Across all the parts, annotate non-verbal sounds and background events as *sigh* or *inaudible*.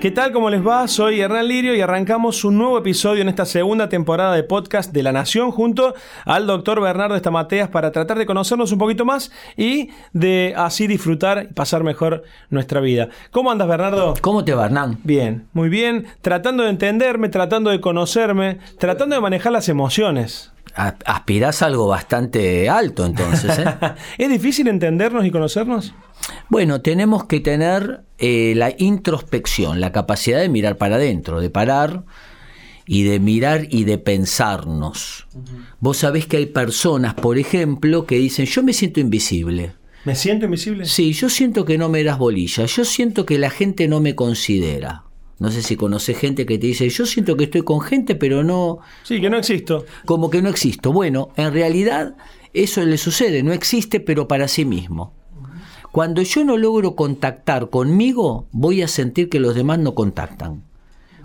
¿Qué tal? ¿Cómo les va? Soy Hernán Lirio y arrancamos un nuevo episodio en esta segunda temporada de podcast de La Nación junto al doctor Bernardo Estamateas para tratar de conocernos un poquito más y de así disfrutar y pasar mejor nuestra vida. ¿Cómo andas, Bernardo? ¿Cómo te va, Hernán? Bien, muy bien. Tratando de entenderme, tratando de conocerme, tratando de manejar las emociones. Aspirás a algo bastante alto entonces. ¿eh? *laughs* ¿Es difícil entendernos y conocernos? Bueno, tenemos que tener eh, la introspección, la capacidad de mirar para adentro, de parar y de mirar y de pensarnos. Vos sabés que hay personas, por ejemplo, que dicen, yo me siento invisible. ¿Me siento invisible? Sí, yo siento que no me das bolilla, yo siento que la gente no me considera. No sé si conoces gente que te dice, yo siento que estoy con gente, pero no... Sí, que no existo. Como que no existo. Bueno, en realidad eso le sucede, no existe, pero para sí mismo. Cuando yo no logro contactar conmigo, voy a sentir que los demás no contactan.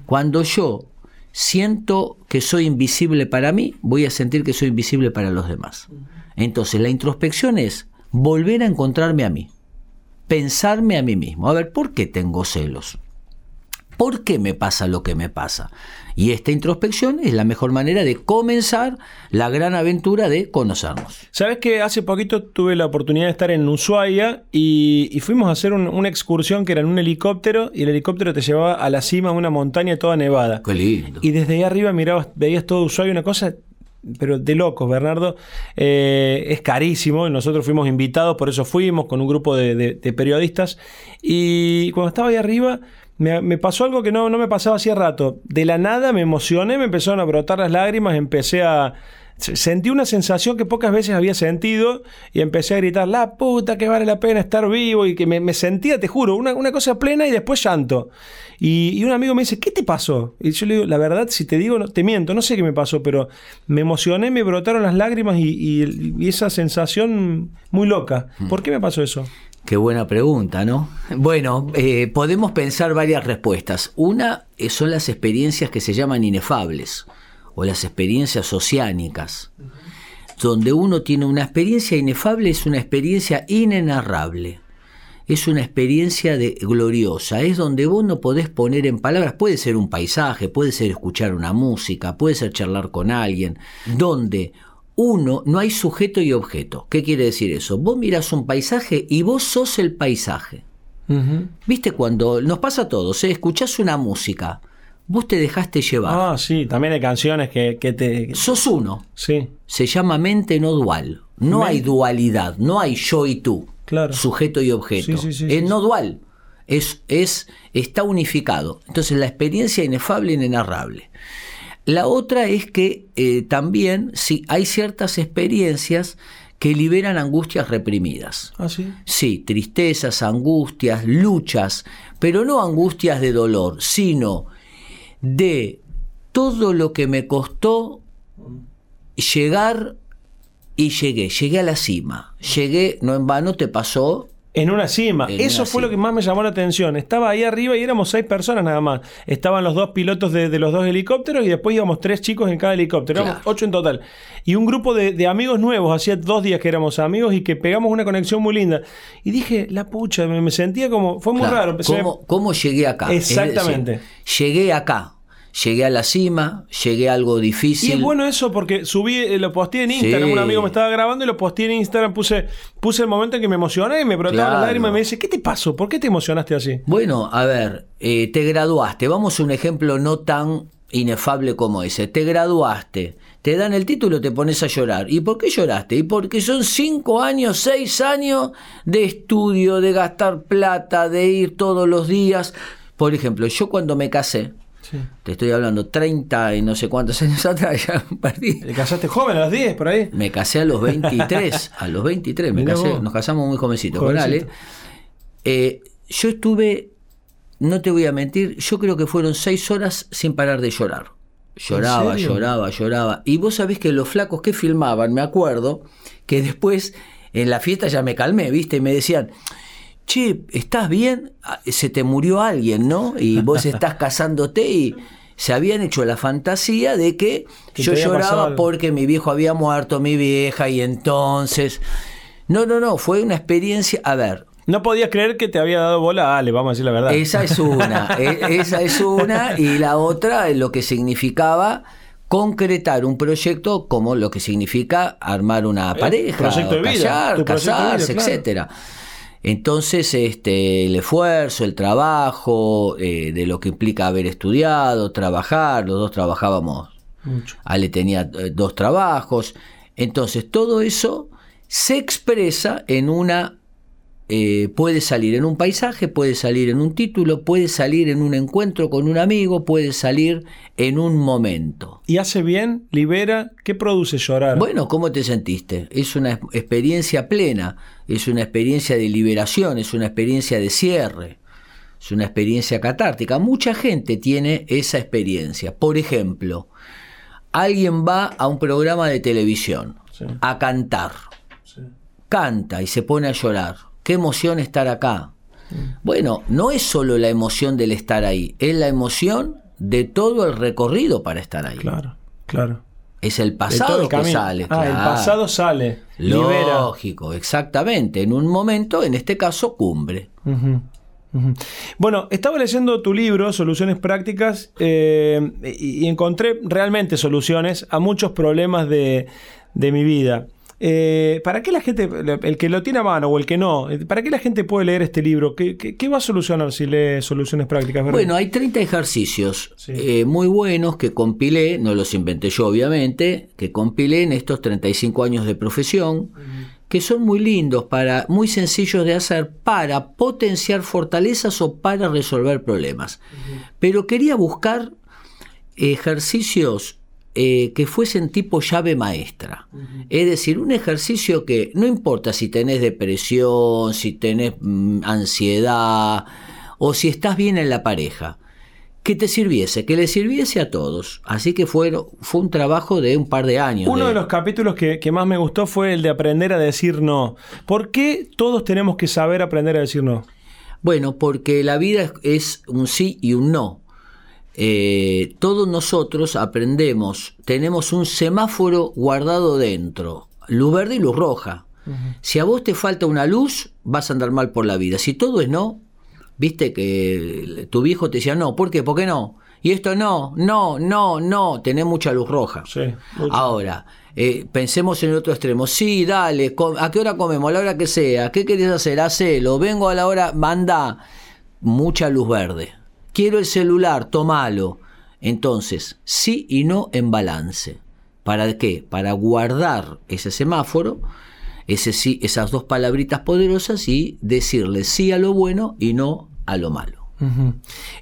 Cuando yo siento que soy invisible para mí, voy a sentir que soy invisible para los demás. Entonces la introspección es volver a encontrarme a mí, pensarme a mí mismo. A ver, ¿por qué tengo celos? ¿Por qué me pasa lo que me pasa? Y esta introspección es la mejor manera de comenzar la gran aventura de conocernos. Sabes que hace poquito tuve la oportunidad de estar en Ushuaia y, fuimos a hacer una excursión que era en un helicóptero y el helicóptero te llevaba a la cima de una montaña toda nevada. Qué lindo. Y desde ahí arriba mirabas, veías todo Ushuaia, una cosa pero de locos, Bernardo. Eh, es carísimo. Nosotros fuimos invitados, por eso fuimos con un grupo de periodistas. Y cuando estaba ahí arriba, me, pasó algo que no, no me pasaba hacía rato. De la nada me emocioné, me empezaron a brotar las lágrimas, empecé a... Sentí una sensación que pocas veces había sentido y empecé a gritar, la puta que vale la pena estar vivo y que me, sentía, te juro, una, una, cosa plena y después llanto. Y, un amigo me dice, ¿qué te pasó? Y yo le digo, la verdad, si te digo, no, te miento, no sé qué me pasó, pero me emocioné, me brotaron las lágrimas y, y esa sensación muy loca. Mm. ¿Por qué me pasó eso? Qué buena pregunta, ¿no? Bueno, eh, podemos pensar varias respuestas. Una eh, son las experiencias que se llaman inefables o las experiencias oceánicas, donde uno tiene una experiencia inefable, es una experiencia inenarrable. Es una experiencia de, gloriosa, es donde vos no podés poner en palabras, puede ser un paisaje, puede ser escuchar una música, puede ser charlar con alguien, donde uno, no hay sujeto y objeto. ¿Qué quiere decir eso? Vos mirás un paisaje y vos sos el paisaje. ¿Viste cuando nos pasa a todos? Eh? Escuchás una música, vos te dejaste llevar. Ah, sí, también hay canciones que, te... Sos uno. Sí. Se llama mente no dual. No hay dualidad, no hay yo y tú. Claro. Sujeto y objeto. es no dual. Es, es, está unificado. Entonces la experiencia inefable e inenarrable. La otra es que eh, también sí, hay ciertas experiencias que liberan angustias reprimidas. ¿Ah, sí? Sí, tristezas, angustias, luchas, pero no angustias de dolor, sino de todo lo que me costó llegar y llegué, llegué a la cima, llegué, no en vano te pasó en una cima. Eso fue lo que más me llamó la atención. Estaba ahí arriba y éramos seis personas nada más. Estaban los dos pilotos de, los dos helicópteros y después íbamos tres chicos en cada helicóptero. Éramos ocho en total. Y un grupo de, amigos nuevos. Hacía dos días que éramos amigos y que pegamos una conexión muy linda. Y dije, la pucha, me, sentía como. Fue muy raro. ¿Cómo, ¿Cómo, llegué acá? Exactamente. llegué acá llegué a la cima, llegué a algo difícil. Y es bueno eso porque subí, eh, lo posteé en Instagram, un amigo me estaba grabando y lo posteé en Instagram, puse, puse el momento en que me emocioné y me brotaron las lágrimas y me dice, ¿qué te pasó? ¿Por qué te emocionaste así? Bueno, a ver, eh, te graduaste, vamos a un ejemplo no tan inefable como ese, te graduaste. Te dan el título, te pones a llorar. ¿Y por qué lloraste? Y porque son cinco años, seis años de estudio, de gastar plata, de ir todos los días. Por ejemplo, yo cuando me casé, te estoy hablando 30 y no sé cuántos años *laughs* atrás, ya perdí. ¿Te casaste joven a los 10 por ahí? Me casé a los 23, a los 23 me casé, nos casamos muy jovencitos con Ale. Eh, yo estuve, no te voy a mentir, yo creo que fueron 6 horas sin parar de llorar. Lloraba, lloraba, lloraba. Y vos sabés que los flacos que filmaban, me acuerdo, que después en la fiesta ya me calmé, ¿viste? Y me decían, che, ¿estás bien? Ah, Se te murió alguien, ¿no? Y vos *laughs* estás casándote y se habían hecho la fantasía de que Que yo lloraba porque mi viejo había muerto, mi vieja, y entonces... No, no, no, fue una experiencia... A ver, No podías creer que te había dado bola a Ale, vamos a decir la verdad. esa es una, e- esa es una, y la otra es lo que significaba concretar un proyecto como lo que significa armar una pareja, proyecto de vida, callar, tu proyecto de vida, casarse, claro. etcétera. Entonces, este, el esfuerzo, el trabajo, eh, de lo que implica haber estudiado, trabajar, los dos trabajábamos Mucho. Ale tenía eh, dos trabajos. Entonces, todo eso se expresa en una... eh, puede salir en un paisaje, puede salir en un título, puede salir en un encuentro con un amigo, puede salir en un momento. ¿Y hace bien? ¿Libera? ¿Qué produce llorar? Bueno, ¿cómo te sentiste? Es una ex- experiencia plena, es una experiencia de liberación, es una experiencia de cierre, es una experiencia catártica. Mucha gente tiene esa experiencia. Por ejemplo, alguien va a un programa de televisión Sí. a cantar, Sí. canta y se pone a llorar. Qué emoción estar acá. Bueno, no es solo la emoción del estar ahí, es la emoción de todo el recorrido para estar ahí. Claro, claro. Es el pasado el que sale. Ah, el pasado sale. Libera. Lógico, exactamente. En un momento, en este caso, cumbre. Bueno, estaba leyendo tu libro, Soluciones Prácticas, eh, y, y encontré realmente soluciones a muchos problemas de, de mi vida. Eh, ¿Para qué la gente, el que lo tiene a mano o el que no, eh, para qué la gente puede leer este libro? ¿Qué, qué- qué va a solucionar si lee Soluciones Prácticas? Bueno, hay 30 ejercicios Sí. eh, muy buenos que compilé, no los inventé yo obviamente, que compilé en estos 35 años de profesión, que son muy lindos, para, muy sencillos de hacer para potenciar fortalezas o para resolver problemas. Pero quería buscar ejercicios eh, que fuesen tipo llave maestra. Es decir, un ejercicio que no importa si tenés depresión, si tenés mm, ansiedad o si estás bien en la pareja, que te sirviese, que le sirviese a todos. Así que fue, fue un trabajo de un par de años. Uno de los capítulos que, que más me gustó fue el de aprender a decir no. ¿Por qué todos tenemos que saber aprender a decir no? Bueno, porque la vida es- es un sí y un no. Eh, todos nosotros aprendemos, tenemos un semáforo guardado dentro, luz verde y luz roja. Si a vos te falta una luz, vas a andar mal por la vida. Si todo es no, viste que tu viejo te decía no, ¿por qué? ¿Por qué no? Y esto no, no, no, no, tenés mucha luz roja. Sí. Ahora, eh, pensemos en el otro extremo. Sí, dale, ¿a qué hora comemos? A la hora que sea. ¿Qué querés hacer? Hacelo. Vengo a la hora, manda. Mucha luz verde. Quiero el celular, tomalo. Entonces, sí y no en balance. ¿Para qué? Para guardar ese semáforo, ese sí, esas dos palabritas poderosas y decirle sí a lo bueno y no a lo malo.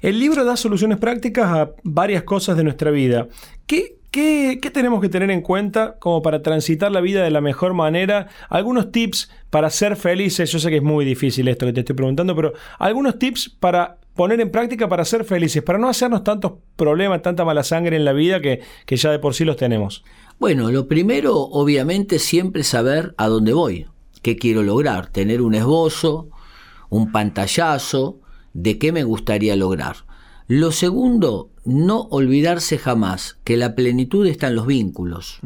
El libro da soluciones prácticas a varias cosas de nuestra vida. ¿Qué, qué, qué tenemos que tener en cuenta como para transitar la vida de la mejor manera? Algunos tips para ser felices. Yo sé que es muy difícil esto que te estoy preguntando, pero algunos tips para poner en práctica para ser felices, para no hacernos tantos problemas, tanta mala sangre en la vida que, que ya de por sí los tenemos. Bueno, lo primero, obviamente, siempre saber a dónde voy, qué quiero lograr, tener un esbozo, un pantallazo de qué me gustaría lograr. Lo segundo, no olvidarse jamás que la plenitud está en los vínculos.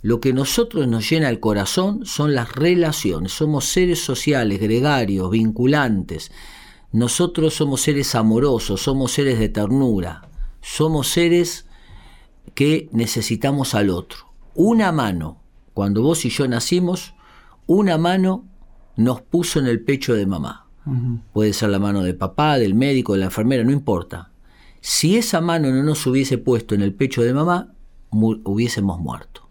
Lo que nosotros nos llena el corazón son las relaciones. Somos seres sociales, gregarios, vinculantes. Nosotros somos seres amorosos, somos seres de ternura, somos seres que necesitamos al otro. Una mano, cuando vos y yo nacimos, una mano nos puso en el pecho de mamá. Puede ser la mano de papá, del médico, de la enfermera, no importa. Si esa mano no nos hubiese puesto en el pecho de mamá, mu- hubiésemos muerto.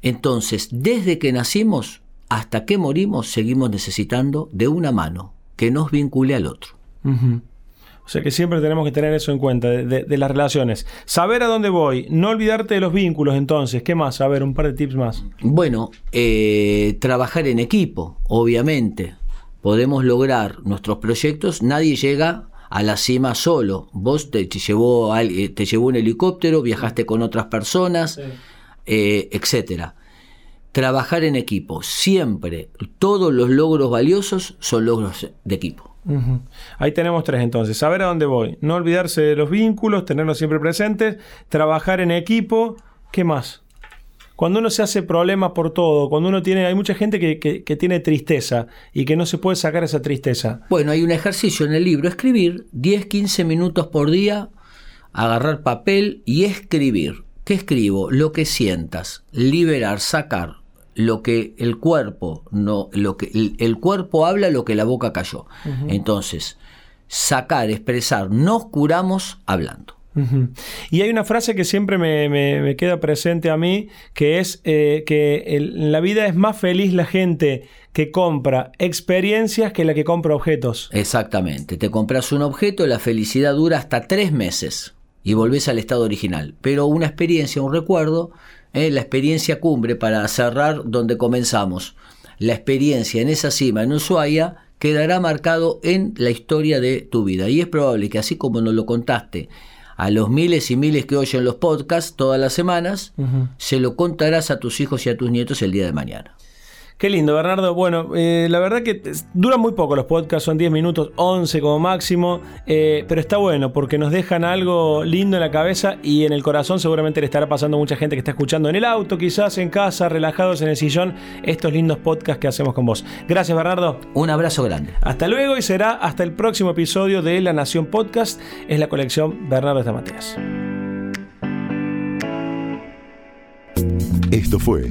Entonces, desde que nacimos hasta que morimos, seguimos necesitando de una mano que nos vincule al otro. O sea que siempre tenemos que tener eso en cuenta, de, de- de las relaciones. Saber a dónde voy, no olvidarte de los vínculos entonces. ¿Qué más? A ver, un par de tips más. Bueno, eh, trabajar en equipo, obviamente. Podemos lograr nuestros proyectos, nadie llega a la cima solo. Vos te, te llevó, eh, te llevó un helicóptero, viajaste con otras personas, eh, etcétera. Trabajar en equipo. Siempre, todos los logros valiosos son logros de equipo. Ahí tenemos tres entonces. Saber a dónde voy. No olvidarse de los vínculos, tenerlos siempre presentes. Trabajar en equipo. ¿Qué más? Cuando uno se hace problemas por todo, cuando uno tiene, hay mucha gente que, que, tiene tristeza y que no se puede sacar esa tristeza. Bueno, hay un ejercicio en el libro, escribir 10, 15 minutos por día, agarrar papel y escribir. ¿Qué escribo? Lo que sientas, liberar, sacar lo que el cuerpo no, lo que el, cuerpo habla lo que la boca cayó. Entonces, sacar, expresar, nos curamos hablando. Y hay una frase que siempre me, queda presente a mí, que es eh, que en la vida es más feliz la gente que compra experiencias que la que compra objetos. Exactamente, te compras un objeto, la felicidad dura hasta tres meses y volvés al estado original. Pero una experiencia, un recuerdo, eh, la experiencia cumbre para cerrar donde comenzamos. La experiencia en esa cima en Ushuaia quedará marcado en la historia de tu vida. Y es probable que así como nos lo contaste a los miles y miles que oyen los podcasts todas las semanas, se lo contarás a tus hijos y a tus nietos el día de mañana. Qué lindo, Bernardo. Bueno, eh, la verdad que duran muy poco los podcasts, son 10 minutos, 11 como máximo, eh, pero está bueno porque nos dejan algo lindo en la cabeza y en el corazón seguramente le estará pasando mucha gente que está escuchando en el auto, quizás en casa, relajados en el sillón, estos lindos podcasts que hacemos con vos. Gracias, Bernardo. Un abrazo grande. Hasta luego y será hasta el próximo episodio de La Nación Podcast. Es la colección Bernardo Estamateas. Esto fue